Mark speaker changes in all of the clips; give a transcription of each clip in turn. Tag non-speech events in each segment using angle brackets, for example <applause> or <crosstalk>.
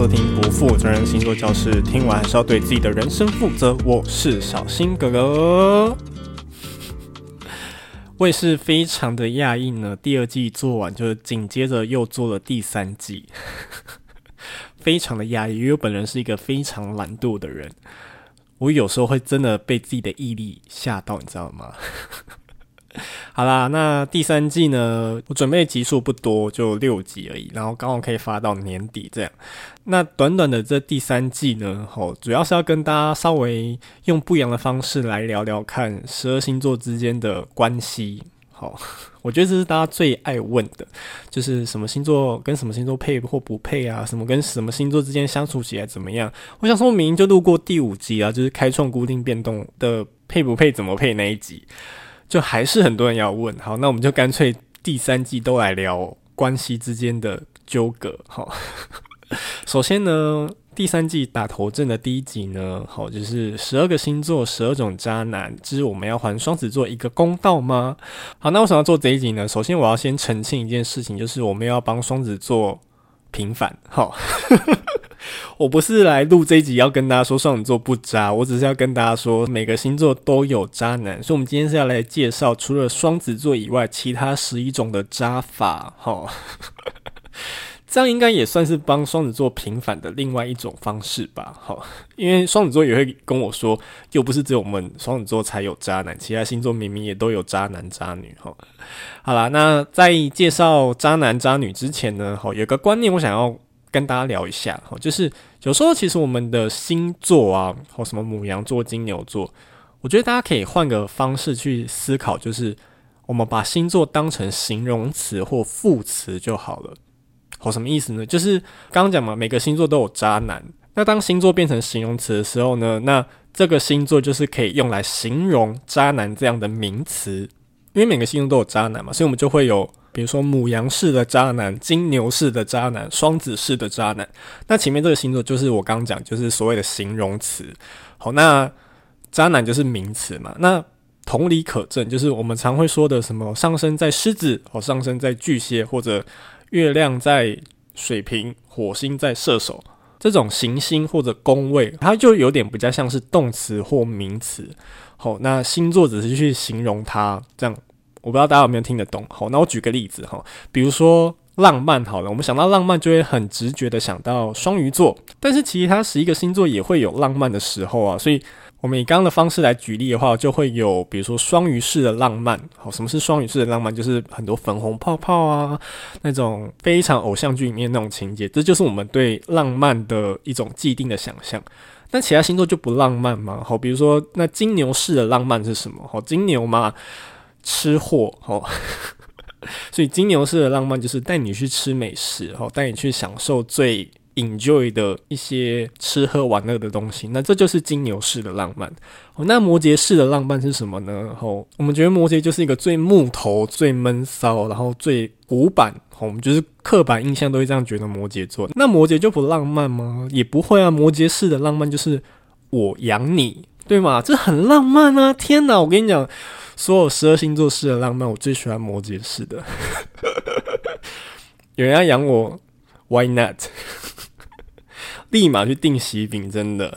Speaker 1: 收听不负责任星座教室，听完还是要对自己的人生负责。我是小新哥哥，<laughs> 我也是非常的讶异呢。第二季做完，就是紧接着又做了第三季，<laughs> 非常的讶异，因为我本人是一个非常懒惰的人，我有时候会真的被自己的毅力吓到，你知道吗？<laughs> 好啦，那第三季呢，我准备集数不多，就六集而已，然后刚好可以发到年底这样。那短短的这第三季呢，吼，主要是要跟大家稍微用不一样的方式来聊聊看十二星座之间的关系。好，<laughs> 我觉得这是大家最爱问的，就是什么星座跟什么星座配或不配啊？什么跟什么星座之间相处起来怎么样？我想说，明就录过第五集啊，就是开创固定变动的配不配怎么配那一集。就还是很多人要问，好，那我们就干脆第三季都来聊关系之间的纠葛。好，<laughs> 首先呢，第三季打头阵的第一集呢，好，就是十二个星座十二种渣男，之我们要还双子座一个公道吗？好，那为什么要做这一集呢？首先我要先澄清一件事情，就是我们要帮双子座平反。好。<laughs> <laughs> 我不是来录这一集要跟大家说双子座不渣，我只是要跟大家说每个星座都有渣男，所以我们今天是要来介绍除了双子座以外其他十一种的渣法，齁，这样应该也算是帮双子座平反的另外一种方式吧，齁，因为双子座也会跟我说，又不是只有我们双子座才有渣男，其他星座明明也都有渣男渣女，哈，好啦，那在介绍渣男渣女之前呢，齁，有个观念我想要。跟大家聊一下，就是有时候其实我们的星座啊，或什么母羊座、金牛座，我觉得大家可以换个方式去思考，就是我们把星座当成形容词或副词就好了。好，什么意思呢？就是刚刚讲嘛，每个星座都有渣男。那当星座变成形容词的时候呢，那这个星座就是可以用来形容渣男这样的名词，因为每个星座都有渣男嘛，所以我们就会有。比如说母羊式的渣男、金牛式的渣男、双子式的渣男，那前面这个星座就是我刚刚讲，就是所谓的形容词。好，那渣男就是名词嘛。那同理可证，就是我们常会说的什么上升在狮子，或上升在巨蟹，或者月亮在水瓶、火星在射手这种行星或者宫位，它就有点比较像是动词或名词。好，那星座只是去形容它这样。我不知道大家有没有听得懂，好，那我举个例子哈，比如说浪漫好了，我们想到浪漫就会很直觉的想到双鱼座，但是其他十一个星座也会有浪漫的时候啊，所以我们以刚刚的方式来举例的话，就会有比如说双鱼式的浪漫，好，什么是双鱼式的浪漫？就是很多粉红泡泡啊，那种非常偶像剧里面那种情节，这就是我们对浪漫的一种既定的想象。那其他星座就不浪漫吗？好，比如说那金牛式的浪漫是什么？好，金牛嘛。吃货哦，<laughs> 所以金牛式的浪漫就是带你去吃美食，哦，带你去享受最 enjoy 的一些吃喝玩乐的东西。那这就是金牛式的浪漫。哦，那摩羯式的浪漫是什么呢？哦，我们觉得摩羯就是一个最木头、最闷骚，然后最古板。哦，我们就是刻板印象都会这样觉得摩羯座。那摩羯就不浪漫吗？也不会啊。摩羯式的浪漫就是我养你，对吗？这很浪漫啊！天哪，我跟你讲。所有十二星座式的浪漫，我最喜欢摩羯式的。<laughs> 有人要养我，Why not？<laughs> 立马去订喜饼，真的。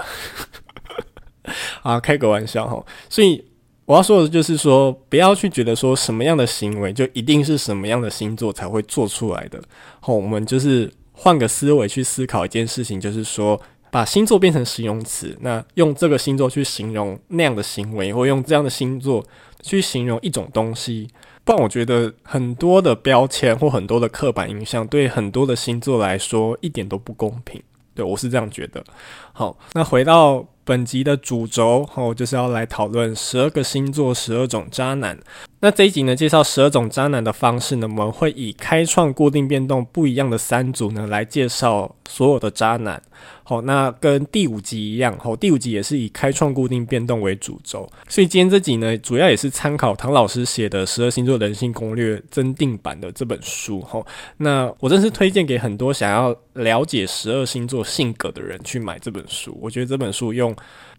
Speaker 1: <laughs> 啊，开个玩笑哈。所以我要说的就是说，不要去觉得说什么样的行为就一定是什么样的星座才会做出来的。好，我们就是换个思维去思考一件事情，就是说。把星座变成形容词，那用这个星座去形容那样的行为，或用这样的星座去形容一种东西，不然我觉得很多的标签或很多的刻板印象，对很多的星座来说一点都不公平。对，我是这样觉得。好，那回到本集的主轴，哦，就是要来讨论十二个星座十二种渣男。那这一集呢，介绍十二种渣男的方式呢，我们会以开创固定变动不一样的三组呢，来介绍所有的渣男。好，那跟第五集一样，好，第五集也是以开创固定变动为主轴，所以今天这集呢，主要也是参考唐老师写的《十二星座人性攻略》增订版的这本书，好，那我真是推荐给很多想要了解十二星座性格的人去买这本书，我觉得这本书用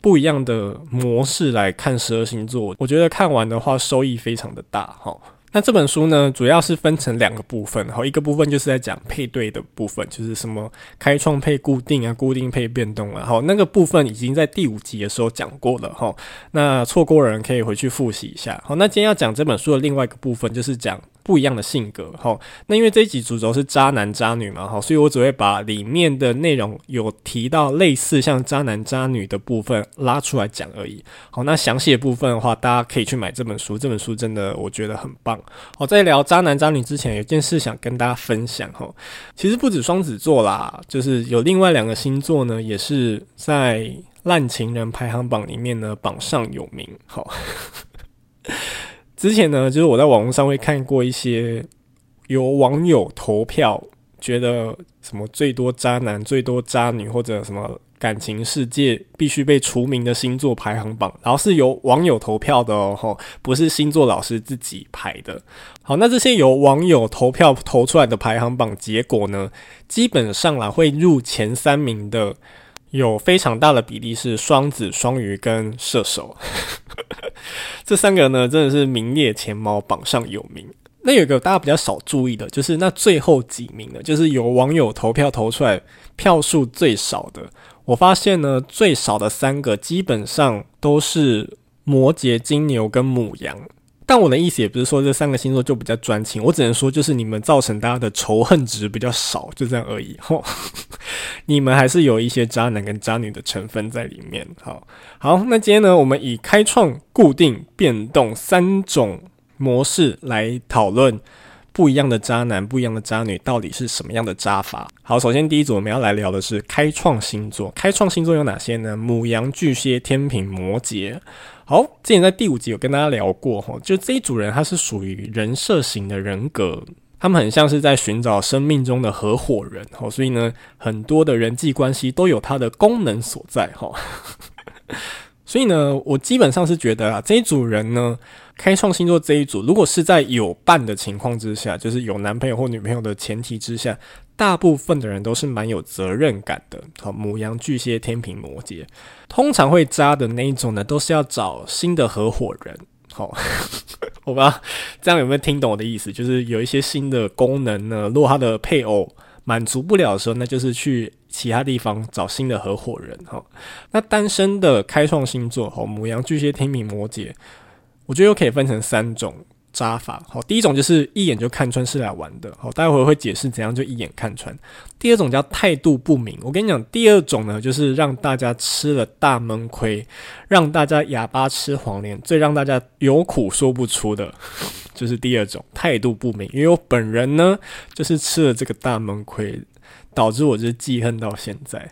Speaker 1: 不一样的模式来看十二星座，我觉得看完的话收益非常的大，哈。那这本书呢，主要是分成两个部分，好，一个部分就是在讲配对的部分，就是什么开创配固定啊，固定配变动啊，好，那个部分已经在第五集的时候讲过了哈，那错过的人可以回去复习一下。好，那今天要讲这本书的另外一个部分，就是讲不一样的性格，好，那因为这一集主轴是渣男渣女嘛，哈，所以我只会把里面的内容有提到类似像渣男渣女的部分拉出来讲而已。好，那详细的部分的话，大家可以去买这本书，这本书真的我觉得很棒。好，在聊渣男渣女之前，有件事想跟大家分享哈。其实不止双子座啦，就是有另外两个星座呢，也是在烂情人排行榜里面呢榜上有名。好，之前呢，就是我在网络上会看过一些由网友投票，觉得什么最多渣男、最多渣女，或者什么。感情世界必须被除名的星座排行榜，然后是由网友投票的哦，不是星座老师自己排的。好，那这些由网友投票投出来的排行榜结果呢，基本上啦会入前三名的，有非常大的比例是双子、双鱼跟射手，这三个呢真的是名列前茅，榜上有名。那有个大家比较少注意的，就是那最后几名的，就是有网友投票投出来票数最少的。我发现呢，最少的三个基本上都是摩羯、金牛跟母羊。但我的意思也不是说这三个星座就比较专情，我只能说就是你们造成大家的仇恨值比较少，就这样而已。<laughs> 吼，你们还是有一些渣男跟渣女的成分在里面。好，好，那今天呢，我们以开创、固定、变动三种模式来讨论。不一样的渣男，不一样的渣女，到底是什么样的渣法？好，首先第一组我们要来聊的是开创星座。开创星座有哪些呢？母羊、巨蟹、天秤、摩羯。好，之前在第五集有跟大家聊过哈，就这一组人他是属于人设型的人格，他们很像是在寻找生命中的合伙人，哈，所以呢，很多的人际关系都有它的功能所在，哈。<laughs> 所以呢，我基本上是觉得啊，这一组人呢。开创星座这一组，如果是在有伴的情况之下，就是有男朋友或女朋友的前提之下，大部分的人都是蛮有责任感的。好，母羊、巨蟹、天秤、摩羯，通常会扎的那一种呢，都是要找新的合伙人。好，<laughs> 我不知道这样有没有听懂我的意思？就是有一些新的功能呢，如果他的配偶满足不了的时候，那就是去其他地方找新的合伙人。哈，那单身的开创星座，好，母羊、巨蟹、天秤、摩羯。我觉得又可以分成三种扎法，好，第一种就是一眼就看穿是来玩的，好，待会会解释怎样就一眼看穿。第二种叫态度不明，我跟你讲，第二种呢就是让大家吃了大闷亏，让大家哑巴吃黄连，最让大家有苦说不出的，<laughs> 就是第二种态度不明。因为我本人呢就是吃了这个大闷亏，导致我就是记恨到现在。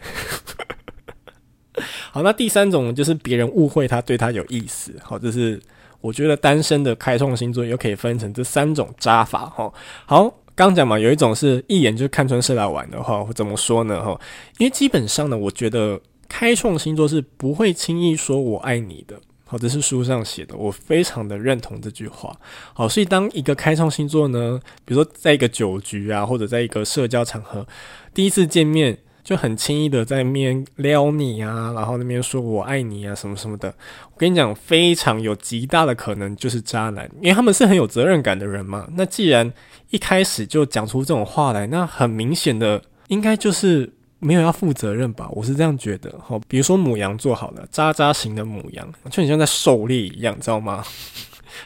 Speaker 1: <laughs> 好，那第三种就是别人误会他对他有意思，好，这是。我觉得单身的开创星座又可以分成这三种扎法哈。好，刚讲嘛，有一种是一眼就看穿是来玩的话，怎么说呢哈？因为基本上呢，我觉得开创星座是不会轻易说我爱你的。好，这是书上写的，我非常的认同这句话。好，所以当一个开创星座呢，比如说在一个酒局啊，或者在一个社交场合，第一次见面。就很轻易的在那边撩你啊，然后那边说我爱你啊，什么什么的。我跟你讲，非常有极大的可能就是渣男，因为他们是很有责任感的人嘛。那既然一开始就讲出这种话来，那很明显的应该就是没有要负责任吧？我是这样觉得。好，比如说母羊座好了，渣渣型的母羊，就很像在狩猎一样，知道吗？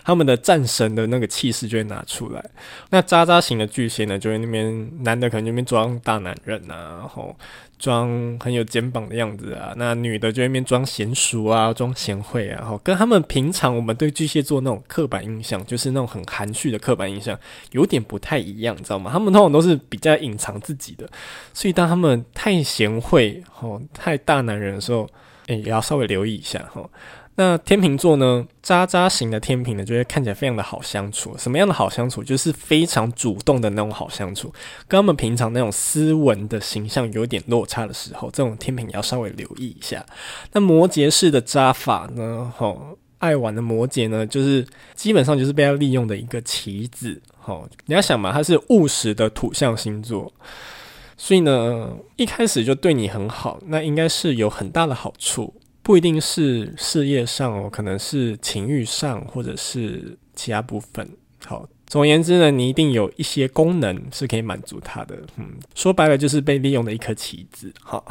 Speaker 1: 他们的战神的那个气势就会拿出来，那渣渣型的巨蟹呢，就会那边男的可能就那边装大男人啊，然后装很有肩膀的样子啊，那女的就那边装娴熟啊，装贤惠啊，然后跟他们平常我们对巨蟹座那种刻板印象，就是那种很含蓄的刻板印象，有点不太一样，你知道吗？他们通常都是比较隐藏自己的，所以当他们太贤惠、吼太大男人的时候，诶、也要稍微留意一下，吼。那天秤座呢，渣渣型的天秤呢，就会看起来非常的好相处。什么样的好相处？就是非常主动的那种好相处。跟他们平常那种斯文的形象有点落差的时候，这种天秤也要稍微留意一下。那摩羯式的渣法呢？吼，爱玩的摩羯呢，就是基本上就是被他利用的一个棋子。吼，你要想嘛，他是务实的土象星座，所以呢，一开始就对你很好，那应该是有很大的好处。不一定是事业上哦，可能是情欲上，或者是其他部分。好，总而言之呢，你一定有一些功能是可以满足他的。嗯，说白了就是被利用的一颗棋子。好，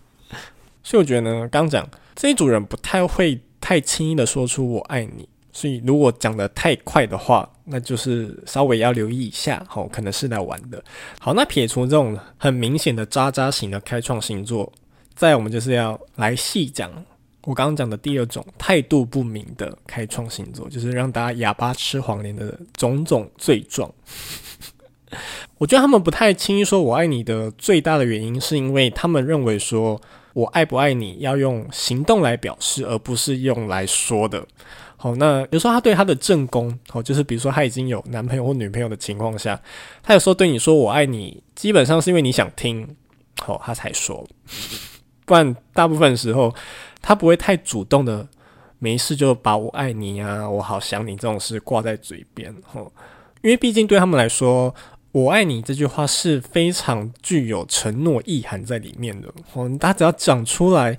Speaker 1: <laughs> 所以我觉得呢，刚讲这一组人不太会太轻易的说出“我爱你”，所以如果讲得太快的话，那就是稍微要留意一下。好，可能是来玩的。好，那撇除这种很明显的渣渣型的开创星座，再我们就是要来细讲。我刚刚讲的第二种态度不明的开创星座，就是让大家哑巴吃黄连的种种罪状。<laughs> 我觉得他们不太轻易说“我爱你”的最大的原因，是因为他们认为说“我爱不爱你”要用行动来表示，而不是用来说的。好，那比如说他对他的正宫，好，就是比如说他已经有男朋友或女朋友的情况下，他有时候对你说“我爱你”，基本上是因为你想听，好，他才说。不然大部分时候，他不会太主动的，没事就把我爱你啊，我好想你这种事挂在嘴边吼，因为毕竟对他们来说，我爱你这句话是非常具有承诺意涵在里面的吼，他只要讲出来。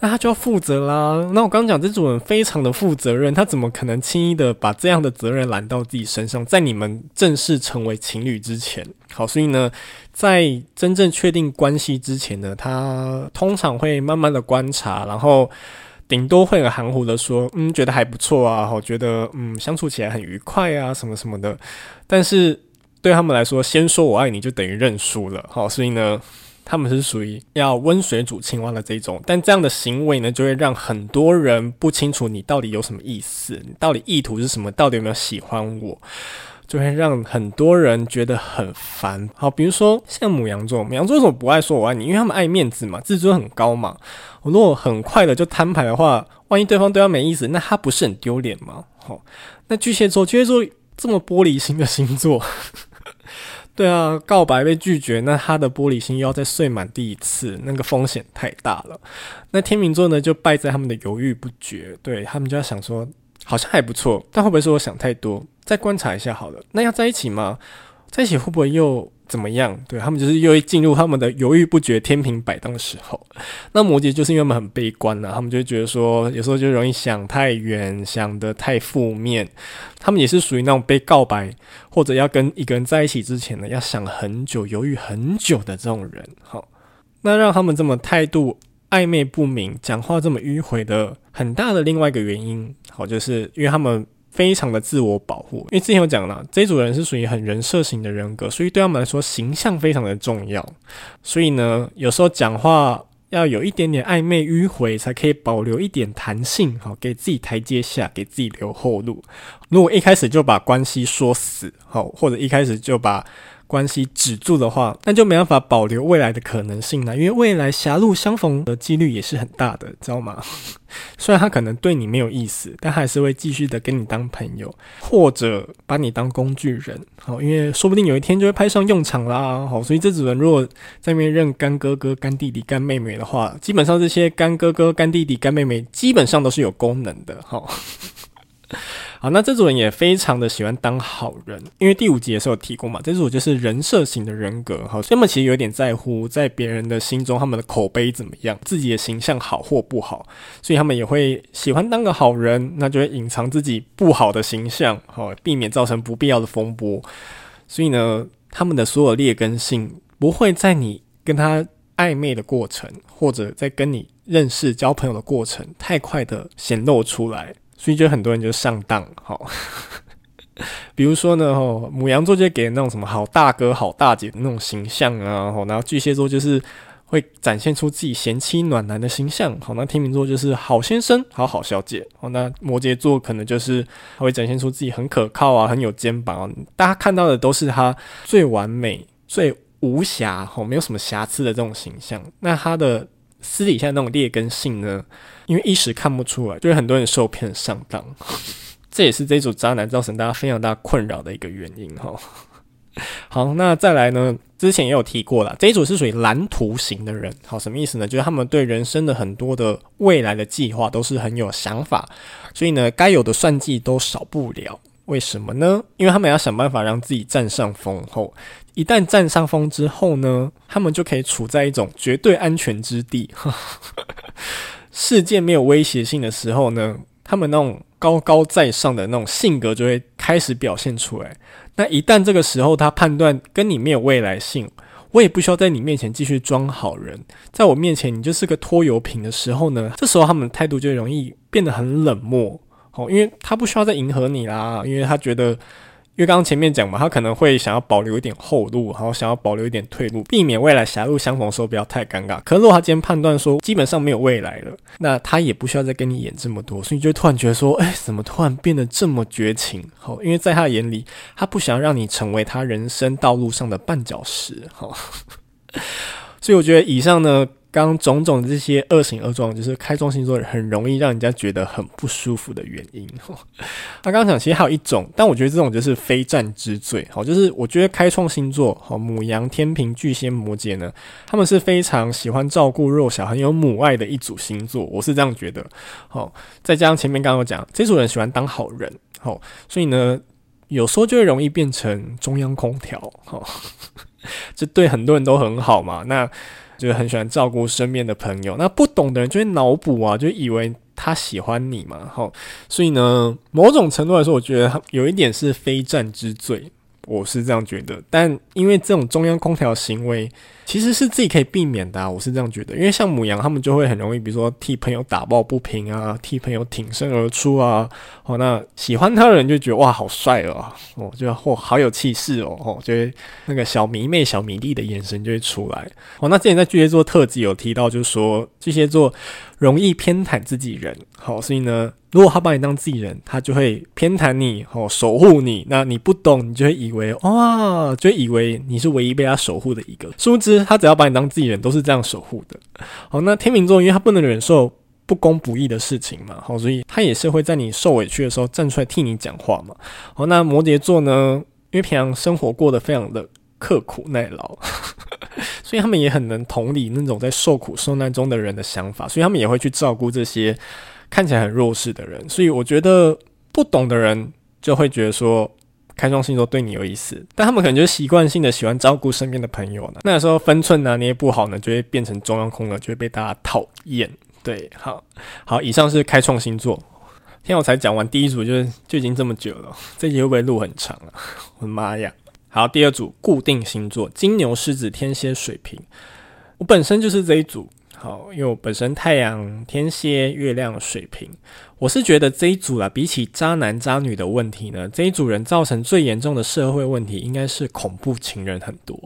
Speaker 1: 那他就要负责啦。那我刚刚讲这种人非常的负责任，他怎么可能轻易的把这样的责任揽到自己身上？在你们正式成为情侣之前，好，所以呢，在真正确定关系之前呢，他通常会慢慢的观察，然后顶多会很含糊的说，嗯，觉得还不错啊，我觉得嗯相处起来很愉快啊，什么什么的。但是对他们来说，先说我爱你就等于认输了，好，所以呢。他们是属于要温水煮青蛙的这种，但这样的行为呢，就会让很多人不清楚你到底有什么意思，你到底意图是什么，到底有没有喜欢我，就会让很多人觉得很烦。好，比如说像牡羊座，牡羊座为什么不爱说我爱你？因为他们爱面子嘛，自尊很高嘛。我如果很快的就摊牌的话，万一对方对他没意思，那他不是很丢脸吗？好，那巨蟹座，巨蟹座这么玻璃心的星座。对啊，告白被拒绝，那他的玻璃心又要再碎满第一次，那个风险太大了。那天秤座呢，就败在他们的犹豫不决。对，他们就要想说，好像还不错，但会不会是我想太多？再观察一下好了。那要在一起吗？在一起会不会又？怎么样？对，他们就是又会进入他们的犹豫不决、天平摆荡的时候。<laughs> 那摩羯就是因为他们很悲观呢、啊，他们就觉得说，有时候就容易想太远，想得太负面。他们也是属于那种被告白或者要跟一个人在一起之前呢，要想很久、犹豫很久的这种人。好，那让他们这么态度暧昧不明、讲话这么迂回的很大的另外一个原因，好，就是因为他们。非常的自我保护，因为之前有讲了，这组人是属于很人设型的人格，所以对他们来说形象非常的重要。所以呢，有时候讲话要有一点点暧昧迂回，才可以保留一点弹性，好，给自己台阶下，给自己留后路。如果一开始就把关系说死，好，或者一开始就把。关系止住的话，那就没办法保留未来的可能性了，因为未来狭路相逢的几率也是很大的，知道吗？<laughs> 虽然他可能对你没有意思，但还是会继续的跟你当朋友，或者把你当工具人。好，因为说不定有一天就会派上用场啦。好，所以这组人如果在那边认干哥哥、干弟弟、干妹妹的话，基本上这些干哥哥、干弟弟、干妹妹基本上都是有功能的。好。好，那这组人也非常的喜欢当好人，因为第五集也是有提过嘛，这组就是人设型的人格，好，所以他们其实有点在乎在别人的心中他们的口碑怎么样，自己的形象好或不好，所以他们也会喜欢当个好人，那就会隐藏自己不好的形象，好，避免造成不必要的风波。所以呢，他们的所有劣根性不会在你跟他暧昧的过程，或者在跟你认识交朋友的过程，太快的显露出来。所以就很多人就上当，好，<laughs> 比如说呢，吼，母羊座就给那种什么好大哥、好大姐的那种形象啊，吼，然后巨蟹座就是会展现出自己贤妻暖男的形象，好，那天秤座就是好先生、好好小姐，好，那摩羯座可能就是会展现出自己很可靠啊，很有肩膀，大家看到的都是他最完美、最无瑕，吼，没有什么瑕疵的这种形象，那他的。私底下那种劣根性呢，因为一时看不出来，就是很多人受骗上当，<laughs> 这也是这一组渣男造成大家非常大困扰的一个原因哈。<laughs> 好，那再来呢，之前也有提过了，这一组是属于蓝图型的人，好，什么意思呢？就是他们对人生的很多的未来的计划都是很有想法，所以呢，该有的算计都少不了。为什么呢？因为他们要想办法让自己占上风后。一旦占上风之后呢，他们就可以处在一种绝对安全之地。<laughs> 事件没有威胁性的时候呢，他们那种高高在上的那种性格就会开始表现出来。那一旦这个时候他判断跟你没有未来性，我也不需要在你面前继续装好人，在我面前你就是个拖油瓶的时候呢，这时候他们的态度就容易变得很冷漠。哦，因为他不需要再迎合你啦，因为他觉得。因为刚刚前面讲嘛，他可能会想要保留一点后路，然后想要保留一点退路，避免未来狭路相逢的时候不要太尴尬。可是如果他今天判断说基本上没有未来了，那他也不需要再跟你演这么多，所以你就突然觉得说，哎，怎么突然变得这么绝情？好，因为在他眼里，他不想让你成为他人生道路上的绊脚石。好，所以我觉得以上呢。刚种种这些恶行恶状，就是开创星座很容易让人家觉得很不舒服的原因。<laughs> 他刚刚讲，其实还有一种，但我觉得这种就是非战之罪。好，就是我觉得开创星座，好，母羊、天平、巨蟹、摩羯呢，他们是非常喜欢照顾弱小、很有母爱的一组星座。我是这样觉得。好，再加上前面刚刚讲，这组人喜欢当好人，好，所以呢，有时候就会容易变成中央空调。好，<laughs> 这对很多人都很好嘛。那就是很喜欢照顾身边的朋友，那不懂的人就会脑补啊，就以为他喜欢你嘛，吼，所以呢，某种程度来说，我觉得有一点是非战之罪。我是这样觉得，但因为这种中央空调行为其实是自己可以避免的啊，我是这样觉得。因为像母羊，他们就会很容易，比如说替朋友打抱不平啊，替朋友挺身而出啊。<laughs> 哦，那喜欢他的人就觉得哇，好帅哦，哦，就嚯，好有气势哦，哦，就会那个小迷妹、小迷弟的眼神就会出来。哦，那之前在巨蟹座特辑有提到，就是说巨蟹座容易偏袒自己人，好，所以呢。如果他把你当自己人，他就会偏袒你，哦，守护你。那你不懂，你就会以为哇，就以为你是唯一被他守护的一个。殊不知，他只要把你当自己人，都是这样守护的。好，那天秤座，因为他不能忍受不公不义的事情嘛，好，所以他也是会在你受委屈的时候站出来替你讲话嘛。好，那摩羯座呢，因为平常生活过得非常的刻苦耐劳，<laughs> 所以他们也很能同理那种在受苦受难中的人的想法，所以他们也会去照顾这些。看起来很弱势的人，所以我觉得不懂的人就会觉得说开创星座对你有意思，但他们可能就习惯性的喜欢照顾身边的朋友呢。那时候分寸拿捏不好呢，就会变成中央空了，就会被大家讨厌。对，好，好，以上是开创星座。今天我才讲完第一组，就是就已经这么久了，这集会不会录很长啊？<laughs> 我的妈呀！好，第二组固定星座：金牛、狮子、天蝎、水瓶。我本身就是这一组。好，因为我本身太阳天蝎，月亮水瓶，我是觉得这一组啦，比起渣男渣女的问题呢，这一组人造成最严重的社会问题，应该是恐怖情人很多。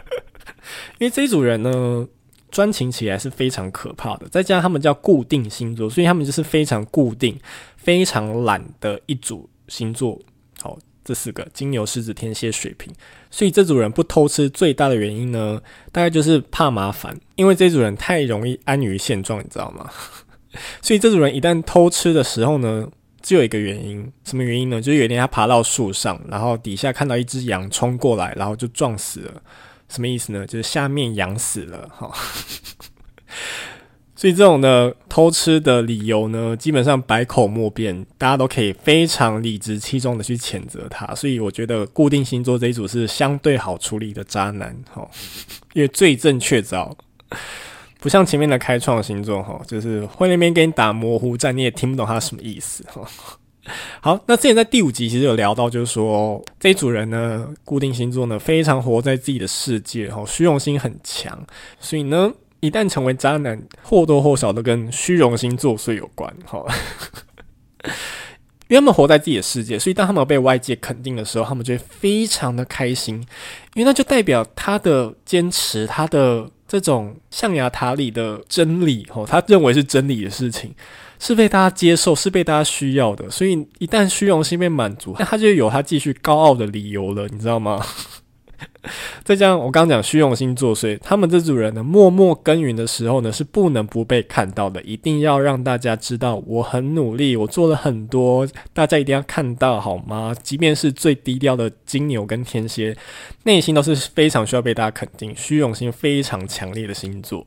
Speaker 1: <laughs> 因为这一组人呢，专情起来是非常可怕的，再加上他们叫固定星座，所以他们就是非常固定、非常懒的一组星座。好。这四个金牛、狮子、天蝎、水瓶，所以这组人不偷吃最大的原因呢，大概就是怕麻烦，因为这组人太容易安于现状，你知道吗？<laughs> 所以这组人一旦偷吃的时候呢，只有一个原因，什么原因呢？就是有一天他爬到树上，然后底下看到一只羊冲过来，然后就撞死了。什么意思呢？就是下面羊死了，哈。所以这种的偷吃的理由呢，基本上百口莫辩，大家都可以非常理直气壮的去谴责他。所以我觉得固定星座这一组是相对好处理的渣男，哈，因为罪证确凿，不像前面的开创星座，哈，就是会那边给你打模糊战，你也听不懂他什么意思，哈。好，那之前在第五集其实有聊到，就是说这一组人呢，固定星座呢，非常活在自己的世界，哈，虚荣心很强，所以呢。一旦成为渣男，或多或少都跟虚荣心作祟有关，哈。<laughs> 因为他们活在自己的世界，所以当他们被外界肯定的时候，他们就会非常的开心，因为那就代表他的坚持，他的这种象牙塔里的真理，哈，他认为是真理的事情，是被大家接受，是被大家需要的。所以一旦虚荣心被满足，那他就有他继续高傲的理由了，你知道吗？<laughs> 再加上我刚讲虚荣心作祟，他们这组人呢，默默耕耘的时候呢，是不能不被看到的，一定要让大家知道我很努力，我做了很多，大家一定要看到好吗？即便是最低调的金牛跟天蝎，内心都是非常需要被大家肯定，虚荣心非常强烈的星座。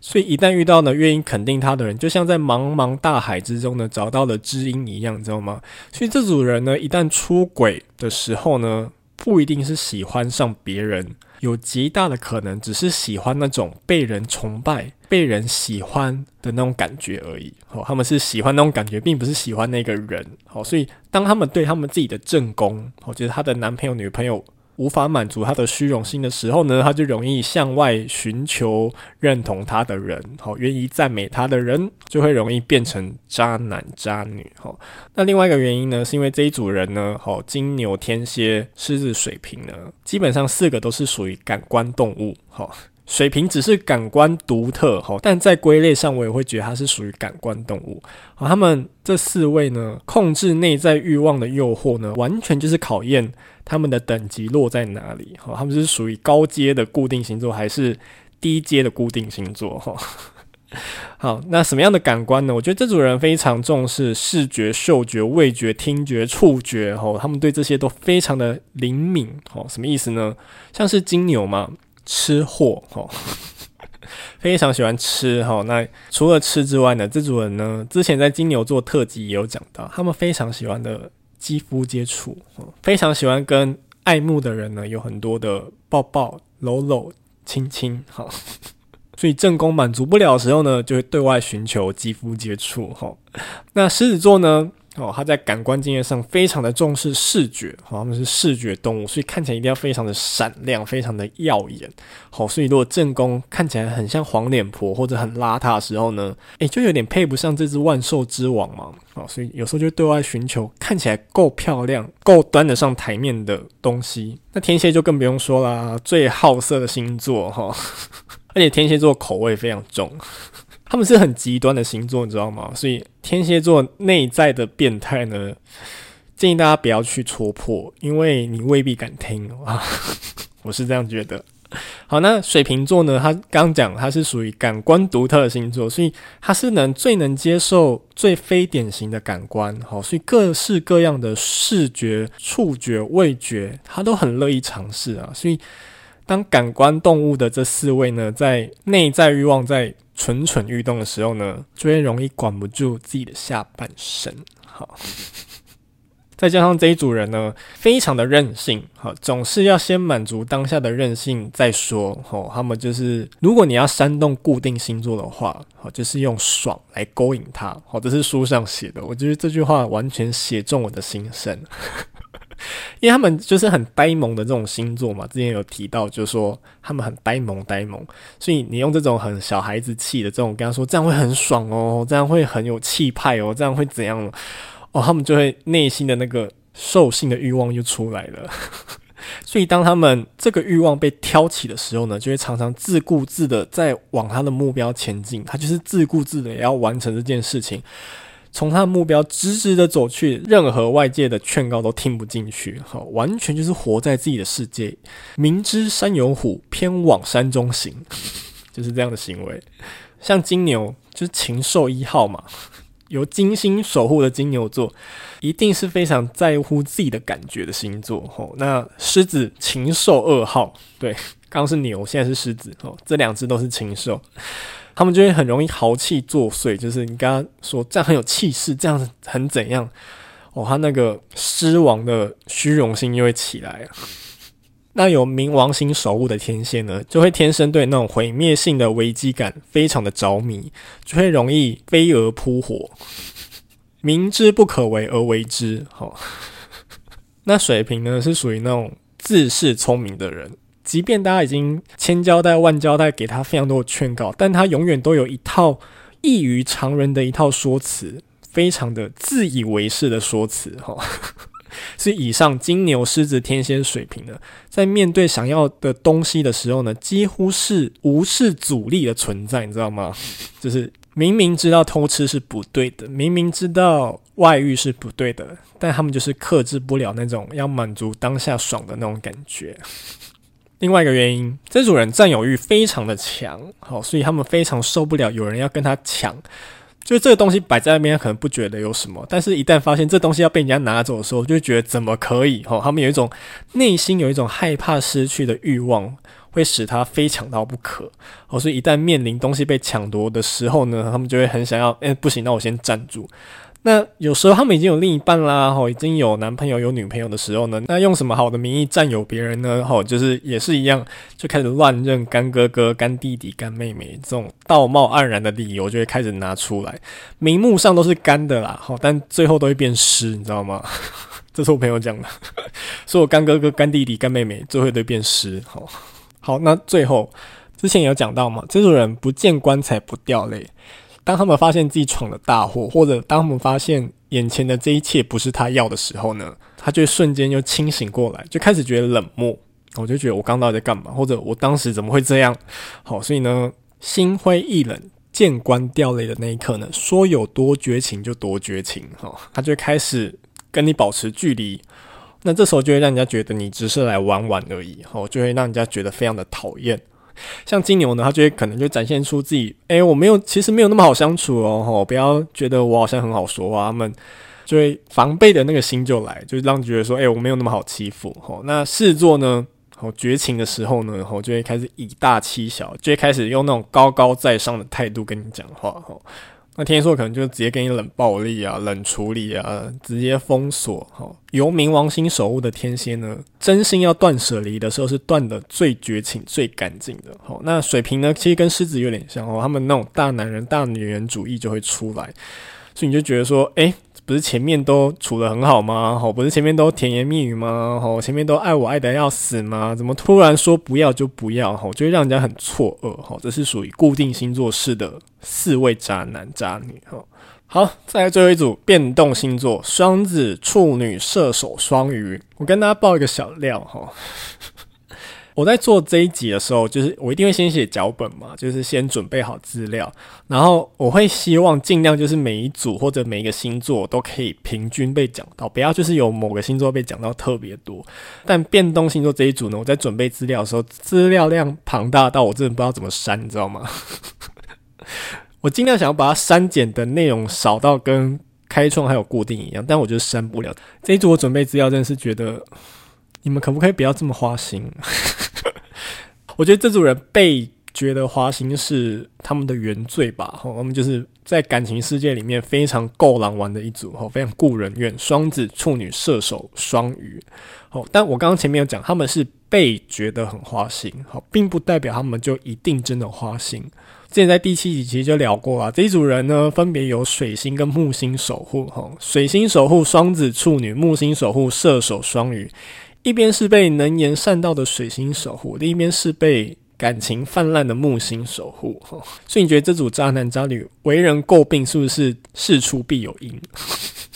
Speaker 1: 所以一旦遇到呢，愿意肯定他的人，就像在茫茫大海之中呢，找到了知音一样，你知道吗？所以这组人呢，一旦出轨的时候呢，不一定是喜欢上别人，有极大的可能只是喜欢那种被人崇拜、被人喜欢的那种感觉而已。哦，他们是喜欢那种感觉，并不是喜欢那个人。哦，所以当他们对他们自己的正宫，我觉得他的男朋友、女朋友。无法满足他的虚荣心的时候呢，他就容易向外寻求认同他的人，好，愿意赞美他的人，就会容易变成渣男渣女，好。那另外一个原因呢，是因为这一组人呢，好，金牛、天蝎、狮子、水瓶呢，基本上四个都是属于感官动物，好。水瓶只是感官独特，哈，但在归类上，我也会觉得它是属于感官动物。好，他们这四位呢，控制内在欲望的诱惑呢，完全就是考验他们的等级落在哪里。哈，他们是属于高阶的固定星座，还是低阶的固定星座？哈，<laughs> 好，那什么样的感官呢？我觉得这组人非常重视视觉、嗅觉、味觉、听觉、触觉，哈，他们对这些都非常的灵敏。好，什么意思呢？像是金牛嘛。吃货哈，<laughs> 非常喜欢吃哈。那除了吃之外呢，这组人呢，之前在金牛座特辑也有讲到，他们非常喜欢的肌肤接触，非常喜欢跟爱慕的人呢有很多的抱抱、搂搂、亲亲哈。<laughs> 所以正宫满足不了的时候呢，就会对外寻求肌肤接触哈。那狮子座呢？哦，他在感官经验上非常的重视视觉，好，他们是视觉动物，所以看起来一定要非常的闪亮，非常的耀眼。好，所以如果正宫看起来很像黄脸婆或者很邋遢的时候呢，诶，就有点配不上这只万兽之王嘛。好，所以有时候就对外寻求看起来够漂亮、够端得上台面的东西。那天蝎就更不用说啦，最好色的星座哈，<laughs> 而且天蝎座口味非常重。他们是很极端的星座，你知道吗？所以天蝎座内在的变态呢，<laughs> 建议大家不要去戳破，因为你未必敢听啊。<laughs> 我是这样觉得。好，那水瓶座呢？他刚讲他是属于感官独特的星座，所以他是能最能接受最非典型的感官。好，所以各式各样的视觉、触觉、味觉，他都很乐意尝试啊。所以当感官动物的这四位呢，在内在欲望在。蠢蠢欲动的时候呢，就会容易管不住自己的下半身。好，<laughs> 再加上这一组人呢，非常的任性，好，总是要先满足当下的任性再说。好，他们就是，如果你要煽动固定星座的话，好，就是用爽来勾引他。好，这是书上写的，我觉得这句话完全写中我的心声。因为他们就是很呆萌的这种星座嘛，之前有提到，就是说他们很呆萌呆萌，所以你用这种很小孩子气的这种跟他说，这样会很爽哦，这样会很有气派哦，这样会怎样哦，他们就会内心的那个兽性的欲望就出来了。所以当他们这个欲望被挑起的时候呢，就会常常自顾自的在往他的目标前进，他就是自顾自的也要完成这件事情。从他的目标直直的走去，任何外界的劝告都听不进去，哈，完全就是活在自己的世界。明知山有虎，偏往山中行，<laughs> 就是这样的行为。像金牛，就是禽兽一号嘛，<laughs> 由金星守护的金牛座，一定是非常在乎自己的感觉的星座。吼，那狮子禽兽二号，对，刚刚是牛，现在是狮子，哦，这两只都是禽兽。他们就会很容易豪气作祟，就是你跟他说这样很有气势，这样很怎样哦，他那个狮王的虚荣心又会起来。<laughs> 那有冥王星守护的天蝎呢，就会天生对那种毁灭性的危机感非常的着迷，就会容易飞蛾扑火，明知不可为而为之。好、哦，<laughs> 那水瓶呢，是属于那种自恃聪明的人。即便大家已经千交代万交代，给他非常多的劝告，但他永远都有一套异于常人的一套说辞，非常的自以为是的说辞，<laughs> 哈。是以上金牛、狮子、天蝎、水瓶的，在面对想要的东西的时候呢，几乎是无视阻力的存在，你知道吗？<laughs> 就是明明知道偷吃是不对的，明明知道外遇是不对的，但他们就是克制不了那种要满足当下爽的那种感觉。另外一个原因，这组人占有欲非常的强，好，所以他们非常受不了有人要跟他抢。就是这个东西摆在那边，可能不觉得有什么，但是一旦发现这东西要被人家拿走的时候，就觉得怎么可以？哈，他们有一种内心有一种害怕失去的欲望，会使他非抢到不可。哦，所以一旦面临东西被抢夺的时候呢，他们就会很想要，哎，不行，那我先站住。那有时候他们已经有另一半啦，吼，已经有男朋友有女朋友的时候呢，那用什么好的名义占有别人呢？吼，就是也是一样，就开始乱认干哥哥、干弟弟、干妹妹这种道貌岸然的理由就会开始拿出来，名目上都是干的啦，吼，但最后都会变湿，你知道吗？<laughs> 这是我朋友讲的，说我干哥哥、干弟弟、干妹妹最后都会变湿，吼，好，那最后之前有讲到嘛，这种人不见棺材不掉泪。当他们发现自己闯了大祸，或者当他们发现眼前的这一切不是他要的时候呢，他就瞬间又清醒过来，就开始觉得冷漠。我就觉得我刚到底在干嘛，或者我当时怎么会这样？好，所以呢，心灰意冷、见官掉泪的那一刻呢，说有多绝情就多绝情。哈，他就开始跟你保持距离。那这时候就会让人家觉得你只是来玩玩而已。好，就会让人家觉得非常的讨厌。<laughs> 像金牛呢，他就会可能就展现出自己，哎、我没有，其实没有那么好相处哦，吼，不要觉得我好像很好说话，他们就会防备的那个心就来，就让觉得说，哎、我没有那么好欺负，吼，那狮子座呢，吼，绝情的时候呢，吼，就会开始以大欺小，就会开始用那种高高在上的态度跟你讲话，吼。那天蝎座可能就直接给你冷暴力啊、冷处理啊、直接封锁。哈，由冥王星守护的天蝎呢，真心要断舍离的时候是断的最绝情、最干净的。好，那水瓶呢，其实跟狮子有点像哦，他们那种大男人、大女人主义就会出来，所以你就觉得说，诶、不是前面都处得很好吗？好，不是前面都甜言蜜语吗？好，前面都爱我爱得要死吗？怎么突然说不要就不要？好，就会让人家很错愕。好，这是属于固定星座式的四位渣男渣女。好，好，再来最后一组变动星座：双子、处女、射手、双鱼。我跟大家爆一个小料哈。我在做这一集的时候，就是我一定会先写脚本嘛，就是先准备好资料，然后我会希望尽量就是每一组或者每一个星座都可以平均被讲到，不要就是有某个星座被讲到特别多。但变动星座这一组呢，我在准备资料的时候，资料量庞大到我真的不知道怎么删，你知道吗？我尽量想要把它删减的内容少到跟开创还有固定一样，但我就删不了。这一组我准备资料真的是觉得，你们可不可以不要这么花心？我觉得这组人被觉得花心是他们的原罪吧。吼，他们就是在感情世界里面非常够狼玩的一组，吼，非常顾人怨。双子、处女、射手、双鱼，吼，但我刚刚前面有讲，他们是被觉得很花心，好，并不代表他们就一定真的花心。之前在第七集其实就聊过啊，这一组人呢，分别有水星跟木星守护，吼，水星守护双子、处女，木星守护射手、双鱼。一边是被能言善道的水星守护，另一边是被感情泛滥的木星守护。所以你觉得这组渣男渣女为人诟病，是不是事出必有因？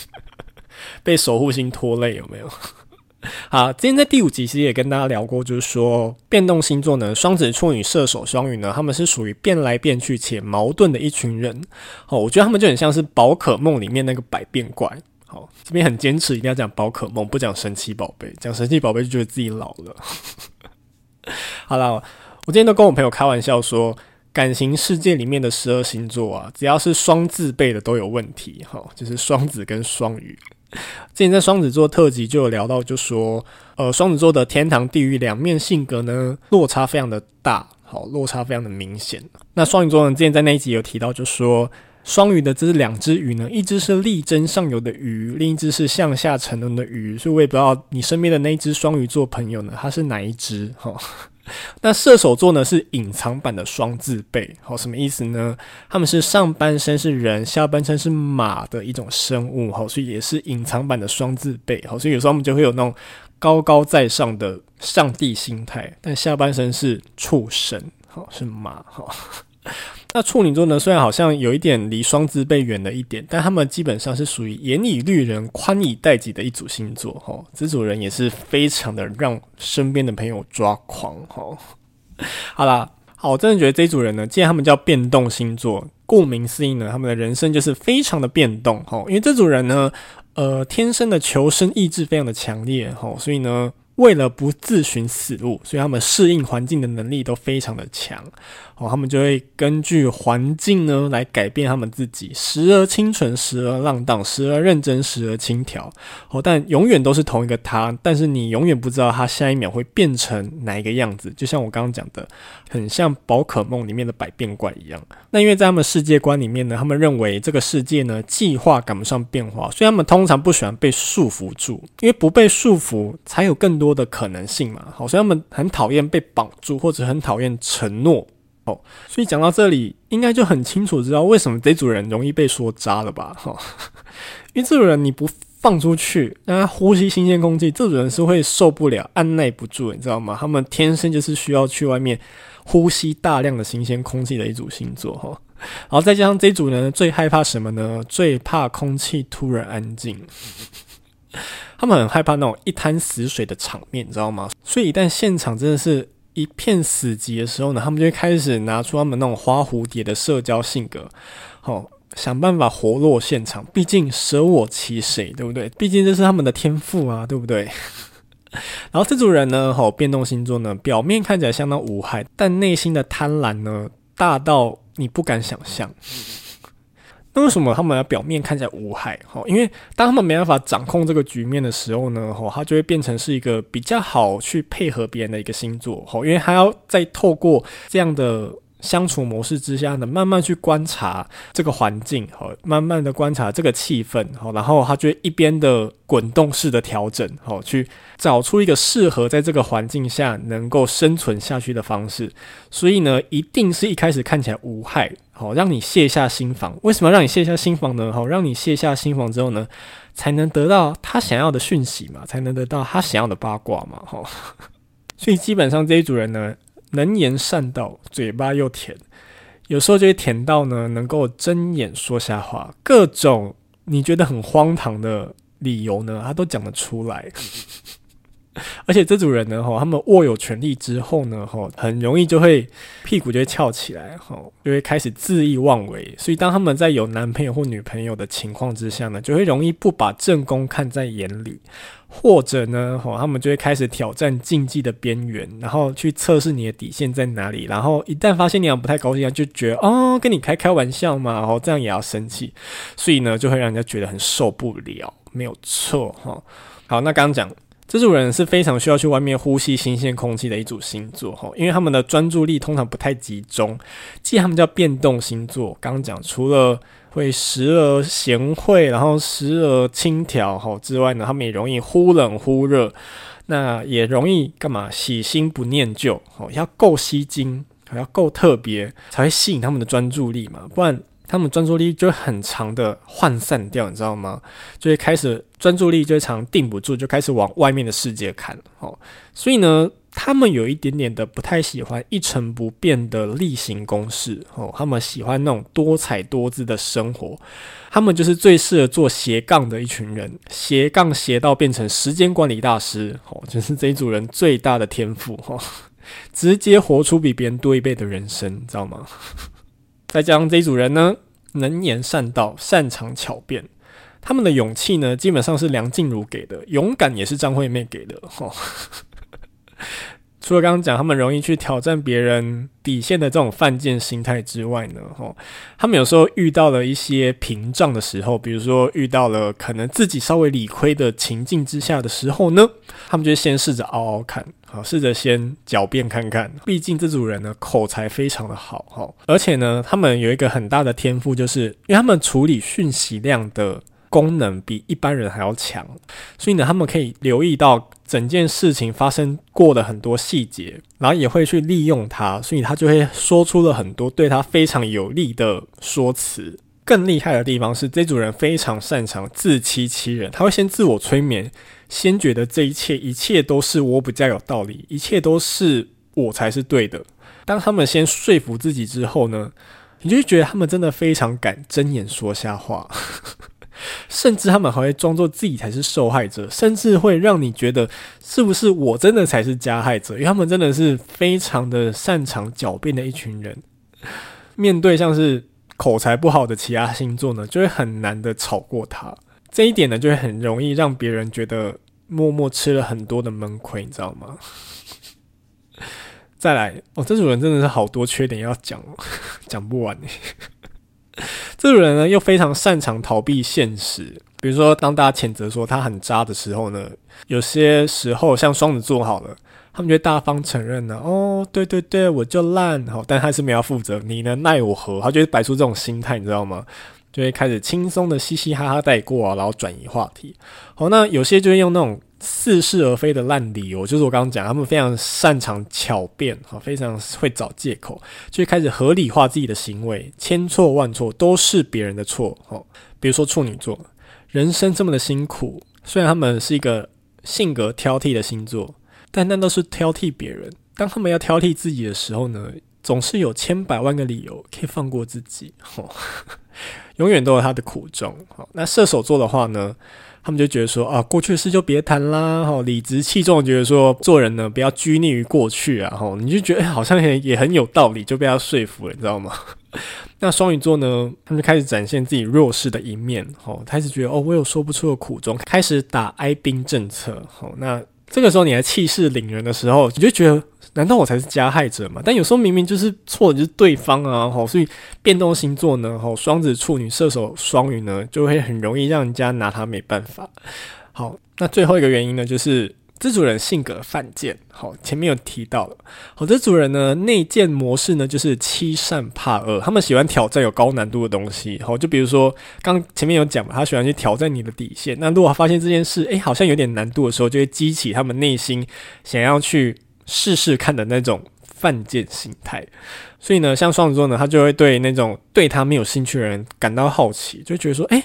Speaker 1: <laughs> 被守护星拖累有没有？<laughs> 好，之前在第五集其实也跟大家聊过，就是说变动星座呢，双子、处女、射手、双鱼呢，他们是属于变来变去且矛盾的一群人。哦，我觉得他们就很像是宝可梦里面那个百变怪。好，这边很坚持，一定要讲宝可梦，不讲神奇宝贝。讲神奇宝贝就觉得自己老了。<laughs> 好了，我今天都跟我朋友开玩笑说，感情世界里面的十二星座啊，只要是双字辈的都有问题。哈，就是双子跟双鱼。之前在双子座特辑就有聊到，就说，呃，双子座的天堂地狱两面性格呢，落差非常的大，好，落差非常的明显。那双鱼座呢，之前在那一集有提到，就说。双鱼的这是两只鱼呢，一只是力争上游的鱼，另一只是向下沉沦的鱼。所以我也不知道你身边的那一只双鱼座朋友呢，他是哪一只？哈，<laughs> 那射手座呢是隐藏版的双字辈，好，什么意思呢？他们是上半身是人，下半身是马的一种生物，好，所以也是隐藏版的双字辈，好，所以有时候我们就会有那种高高在上的上帝心态，但下半身是畜生，好，是马，好。<laughs> 那处女座呢？虽然好像有一点离双子辈远了一点，但他们基本上是属于严以律人、宽以待己的一组星座。哈，这组人也是非常的让身边的朋友抓狂。哈，<laughs> 好啦，好，我真的觉得这组人呢，既然他们叫变动星座，顾名思义呢，他们的人生就是非常的变动。哈，因为这组人呢，呃，天生的求生意志非常的强烈。哈，所以呢。为了不自寻死路，所以他们适应环境的能力都非常的强。哦，他们就会根据环境呢来改变他们自己，时而清纯，时而浪荡，时而认真，时而轻佻。哦，但永远都是同一个他，但是你永远不知道他下一秒会变成哪一个样子。就像我刚刚讲的，很像宝可梦里面的百变怪一样。那因为在他们世界观里面呢，他们认为这个世界呢计划赶不上变化，所以他们通常不喜欢被束缚住，因为不被束缚才有更多多的可能性嘛。好，所以他们很讨厌被绑住，或者很讨厌承诺。哦，所以讲到这里，应该就很清楚知道为什么这组人容易被说渣了吧？哈，因为这组人你不放出去，让他呼吸新鲜空气，这组人是会受不了、按捺不住，你知道吗？他们天生就是需要去外面呼吸大量的新鲜空气的一组星座哈。然后再加上这组人最害怕什么呢？最怕空气突然安静，他们很害怕那种一滩死水的场面，你知道吗？所以一旦现场真的是。一片死寂的时候呢，他们就会开始拿出他们那种花蝴蝶的社交性格，哦，想办法活络现场。毕竟舍我其谁，对不对？毕竟这是他们的天赋啊，对不对？<laughs> 然后这组人呢，吼，变动星座呢，表面看起来相当无害，但内心的贪婪呢，大到你不敢想象。为什么他们要表面看起来无害？哈，因为当他们没办法掌控这个局面的时候呢，哈，他就会变成是一个比较好去配合别人的一个星座，哈，因为他要再透过这样的相处模式之下呢，慢慢去观察这个环境，哈，慢慢的观察这个气氛，哈，然后他就一边的滚动式的调整，哈，去找出一个适合在这个环境下能够生存下去的方式。所以呢，一定是一开始看起来无害。好，让你卸下心防。为什么让你卸下心防呢？好，让你卸下心防之后呢，才能得到他想要的讯息嘛，才能得到他想要的八卦嘛。好，<laughs> 所以基本上这一组人呢，能言善道，嘴巴又甜，有时候就会甜到呢，能够睁眼说瞎话，各种你觉得很荒唐的理由呢，他都讲得出来。<laughs> 而且这组人呢，哈，他们握有权力之后呢，哈，很容易就会屁股就会翘起来，哈，就会开始恣意妄为。所以当他们在有男朋友或女朋友的情况之下呢，就会容易不把正宫看在眼里，或者呢，哈，他们就会开始挑战禁忌的边缘，然后去测试你的底线在哪里。然后一旦发现你俩不太高兴，就觉得哦，跟你开开玩笑嘛，然后这样也要生气，所以呢，就会让人家觉得很受不了。没有错，哈。好，那刚刚讲。这组人是非常需要去外面呼吸新鲜空气的一组星座哈，因为他们的专注力通常不太集中，既然他们叫变动星座。刚刚讲除了会时而贤惠，然后时而轻佻哈之外呢，他们也容易忽冷忽热，那也容易干嘛？喜新不念旧哦，要够吸睛，还要够特别，才会吸引他们的专注力嘛，不然。他们专注力就很长的涣散掉，你知道吗？就会开始专注力就会常定不住，就开始往外面的世界看哦。所以呢，他们有一点点的不太喜欢一成不变的例行公事哦。他们喜欢那种多彩多姿的生活。他们就是最适合做斜杠的一群人，斜杠斜到变成时间管理大师哦，就是这一组人最大的天赋哦，直接活出比别人多一倍的人生，你知道吗？再加上这一组人呢，能言善道，擅长巧辩。他们的勇气呢，基本上是梁静茹给的，勇敢也是张惠妹给的。哈，除了刚刚讲他们容易去挑战别人底线的这种犯贱心态之外呢，吼，他们有时候遇到了一些屏障的时候，比如说遇到了可能自己稍微理亏的情境之下的时候呢，他们就先试着嗷嗷看。好，试着先狡辩看看。毕竟这组人呢，口才非常的好哈，而且呢，他们有一个很大的天赋，就是因为他们处理讯息量的功能比一般人还要强，所以呢，他们可以留意到整件事情发生过的很多细节，然后也会去利用它，所以他就会说出了很多对他非常有利的说辞。更厉害的地方是，这组人非常擅长自欺欺人，他会先自我催眠，先觉得这一切一切都是我比较有道理，一切都是我才是对的。当他们先说服自己之后呢，你就觉得他们真的非常敢睁眼说瞎话，甚至他们还会装作自己才是受害者，甚至会让你觉得是不是我真的才是加害者？因为他们真的是非常的擅长狡辩的一群人，面对像是。口才不好的其他星座呢，就会很难的吵过他。这一点呢，就会很容易让别人觉得默默吃了很多的闷亏，你知道吗？再来，哦，这组人真的是好多缺点要讲，讲不完。<laughs> 这组人呢，又非常擅长逃避现实。比如说，当大家谴责说他很渣的时候呢，有些时候像双子座好了，他们就会大方承认呢，哦，对对对，我就烂，好，但还是没有负责，你呢奈我何？他就会摆出这种心态，你知道吗？就会开始轻松的嘻嘻哈哈带过啊，然后转移话题。好，那有些就会用那种。似是而非的烂理由，就是我刚刚讲，他们非常擅长巧辩，哈，非常会找借口，就开始合理化自己的行为，千错万错都是别人的错，哈。比如说处女座，人生这么的辛苦，虽然他们是一个性格挑剔的星座，但那都是挑剔别人。当他们要挑剔自己的时候呢，总是有千百万个理由可以放过自己，哈，<laughs> 永远都有他的苦衷。哈，那射手座的话呢？他们就觉得说啊，过去的事就别谈啦，哈，理直气壮，觉得说做人呢不要拘泥于过去啊，哈，你就觉得、好像也也很有道理，就被他说服了，你知道吗？<laughs> 那双鱼座呢，他们就开始展现自己弱势的一面，哈，开始觉得哦，我有说不出的苦衷，开始打哀兵政策，好，那这个时候你还气势凌人的时候，你就觉得。难道我才是加害者吗？但有时候明明就是错的，就是对方啊！吼，所以变动星座呢，吼，双子、处女、射手、双鱼呢，就会很容易让人家拿他没办法。好，那最后一个原因呢，就是这组人性格犯贱。好，前面有提到了。好，这组人呢，内建模式呢，就是欺善怕恶，他们喜欢挑战有高难度的东西。好，就比如说刚前面有讲嘛，他喜欢去挑战你的底线。那如果发现这件事，诶、好像有点难度的时候，就会激起他们内心想要去。试试看的那种犯贱心态，所以呢，像双子座呢，他就会对那种对他没有兴趣的人感到好奇，就觉得说，诶，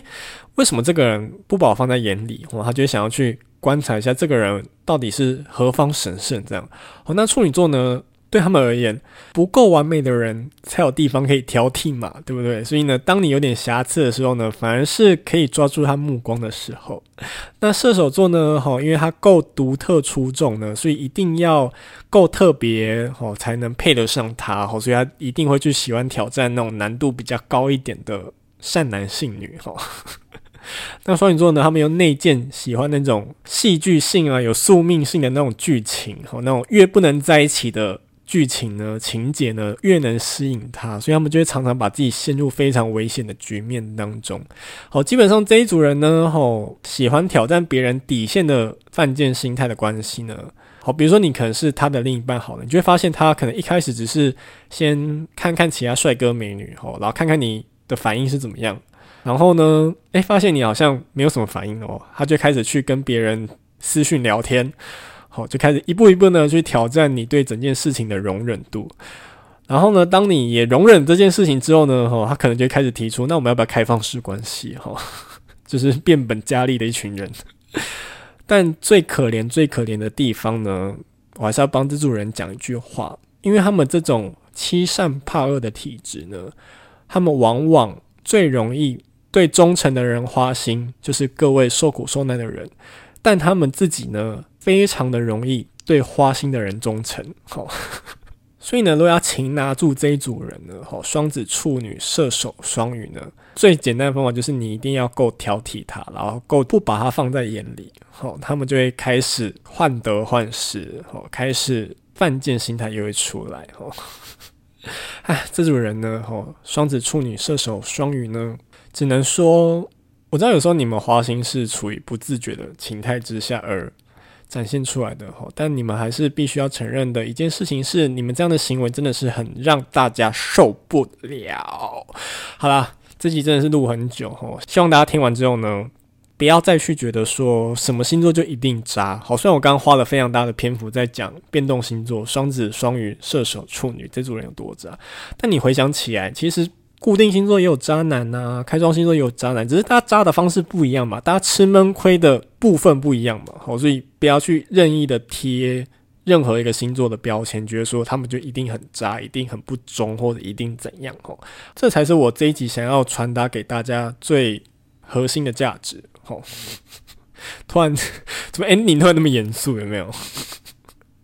Speaker 1: 为什么这个人不把我放在眼里？哦，他就想要去观察一下这个人到底是何方神圣这样。哦，那处女座呢？对他们而言，不够完美的人才有地方可以挑剔嘛，对不对？所以呢，当你有点瑕疵的时候呢，反而是可以抓住他目光的时候。那射手座呢，哈，因为他够独特出众呢，所以一定要够特别，哈，才能配得上他，哈，所以他一定会去喜欢挑战那种难度比较高一点的善男信女，哈。<laughs> 那双鱼座呢，他们又内建喜欢那种戏剧性啊，有宿命性的那种剧情，哈，那种越不能在一起的。剧情呢，情节呢，越能吸引他，所以他们就会常常把自己陷入非常危险的局面当中。好，基本上这一组人呢，吼，喜欢挑战别人底线的犯贱心态的关系呢，好，比如说你可能是他的另一半，好了，你就会发现他可能一开始只是先看看其他帅哥美女，吼，然后看看你的反应是怎么样，然后呢，诶、发现你好像没有什么反应哦，他就开始去跟别人私讯聊天。好，就开始一步一步呢去挑战你对整件事情的容忍度。然后呢，当你也容忍这件事情之后呢，哈，他可能就开始提出，那我们要不要开放式关系？哈，<laughs> 就是变本加厉的一群人。但最可怜、最可怜的地方呢，我还是要帮这组人讲一句话，因为他们这种欺善怕恶的体质呢，他们往往最容易对忠诚的人花心，就是各位受苦受难的人。但他们自己呢，非常的容易对花心的人忠诚，好，<laughs> 所以呢，如果要擒拿住这一组人呢，好，双子、处女、射手、双鱼呢，最简单的方法就是你一定要够挑剔他，然后够不把他放在眼里，好，他们就会开始患得患失，好，开始犯贱心态又会出来，哈，哎，<laughs> 这组人呢，哈，双子、处女、射手、双鱼呢，只能说。我知道有时候你们花心是处于不自觉的情态之下而展现出来的哈，但你们还是必须要承认的一件事情是，你们这样的行为真的是很让大家受不了。好啦，这集真的是录很久哈，希望大家听完之后呢，不要再去觉得说什么星座就一定渣。好，虽然我刚刚花了非常大的篇幅在讲变动星座双子、双鱼、射手、处女这组人有多渣，但你回想起来，其实。固定星座也有渣男呐、开创星座也有渣男，只是大家渣的方式不一样嘛，大家吃闷亏的部分不一样嘛，好，所以不要去任意的贴任何一个星座的标签，觉得说他们就一定很渣，一定很不忠，或者一定怎样哦，这才是我这一集想要传达给大家最核心的价值。好，<laughs> 突然怎么 ending 突然那么严肃，有没有？